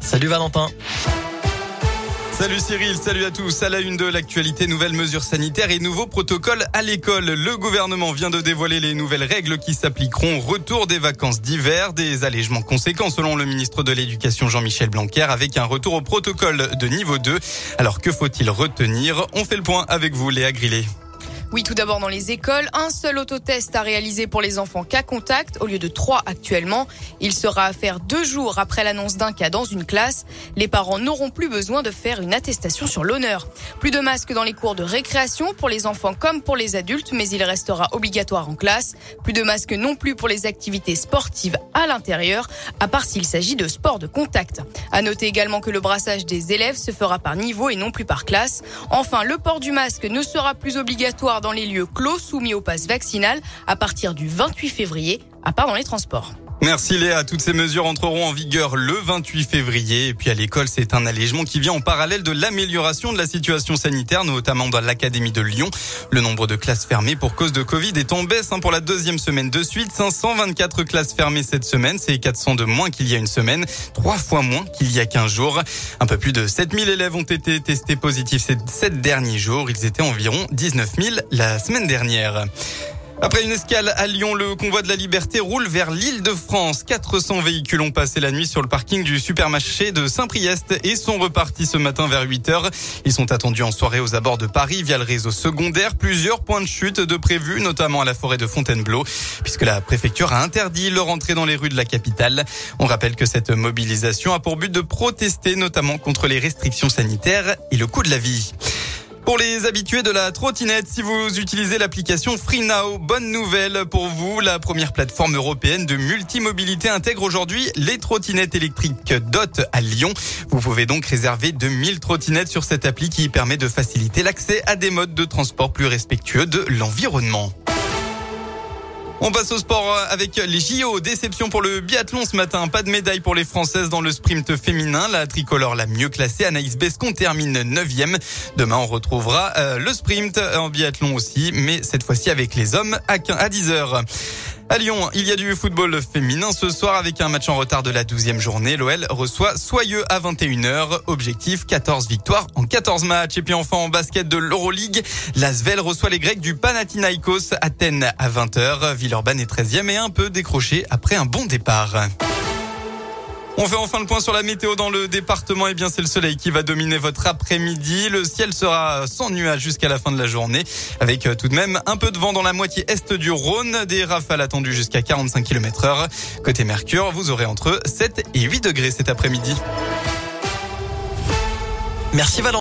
Salut Valentin. Salut Cyril, salut à tous. À la une de l'actualité, nouvelles mesures sanitaires et nouveaux protocoles à l'école. Le gouvernement vient de dévoiler les nouvelles règles qui s'appliqueront. Retour des vacances d'hiver, des allègements conséquents selon le ministre de l'Éducation Jean-Michel Blanquer avec un retour au protocole de niveau 2. Alors que faut-il retenir? On fait le point avec vous Léa Grillet. Oui, tout d'abord dans les écoles, un seul autotest à réaliser pour les enfants cas contact au lieu de trois actuellement. Il sera à faire deux jours après l'annonce d'un cas dans une classe. Les parents n'auront plus besoin de faire une attestation sur l'honneur. Plus de masques dans les cours de récréation pour les enfants comme pour les adultes, mais il restera obligatoire en classe. Plus de masques non plus pour les activités sportives à l'intérieur, à part s'il s'agit de sport de contact. À noter également que le brassage des élèves se fera par niveau et non plus par classe. Enfin, le port du masque ne sera plus obligatoire dans les lieux clos soumis au pass vaccinal à partir du 28 février, à part dans les transports. Merci Léa. Toutes ces mesures entreront en vigueur le 28 février. Et puis à l'école, c'est un allègement qui vient en parallèle de l'amélioration de la situation sanitaire, notamment dans l'Académie de Lyon. Le nombre de classes fermées pour cause de Covid est en baisse hein, pour la deuxième semaine de suite. 524 classes fermées cette semaine. C'est 400 de moins qu'il y a une semaine. Trois fois moins qu'il y a 15 jours. Un peu plus de 7000 élèves ont été testés positifs ces sept derniers jours. Ils étaient environ 19 000 la semaine dernière. Après une escale à Lyon, le convoi de la liberté roule vers l'île de France. 400 véhicules ont passé la nuit sur le parking du supermarché de Saint-Priest et sont repartis ce matin vers 8 heures. Ils sont attendus en soirée aux abords de Paris via le réseau secondaire. Plusieurs points de chute de prévus, notamment à la forêt de Fontainebleau, puisque la préfecture a interdit leur entrée dans les rues de la capitale. On rappelle que cette mobilisation a pour but de protester notamment contre les restrictions sanitaires et le coût de la vie. Pour les habitués de la trottinette, si vous utilisez l'application FreeNow, bonne nouvelle pour vous. La première plateforme européenne de multimobilité intègre aujourd'hui les trottinettes électriques DOT à Lyon. Vous pouvez donc réserver 2000 trottinettes sur cette appli qui permet de faciliter l'accès à des modes de transport plus respectueux de l'environnement. On passe au sport avec les JO. Déception pour le biathlon ce matin. Pas de médaille pour les Françaises dans le sprint féminin. La tricolore la mieux classée, Anaïs Bescon, termine 9e. Demain, on retrouvera euh, le sprint en biathlon aussi, mais cette fois-ci avec les hommes à 10h. À Lyon, il y a du football féminin ce soir avec un match en retard de la 12e journée. L'OL reçoit Soyeux à 21h. Objectif 14 victoires en 14 matchs. Et puis enfin en basket de l'Euroleague, l'Asvel reçoit les Grecs du Panathinaikos Athènes à 20h. Villeurbanne est 13e et un peu décroché après un bon départ. On fait enfin le point sur la météo dans le département. Eh bien, c'est le soleil qui va dominer votre après-midi. Le ciel sera sans nuages jusqu'à la fin de la journée, avec euh, tout de même un peu de vent dans la moitié est du Rhône, des rafales attendues jusqu'à 45 km heure. Côté Mercure, vous aurez entre 7 et 8 degrés cet après-midi. Merci Valentin.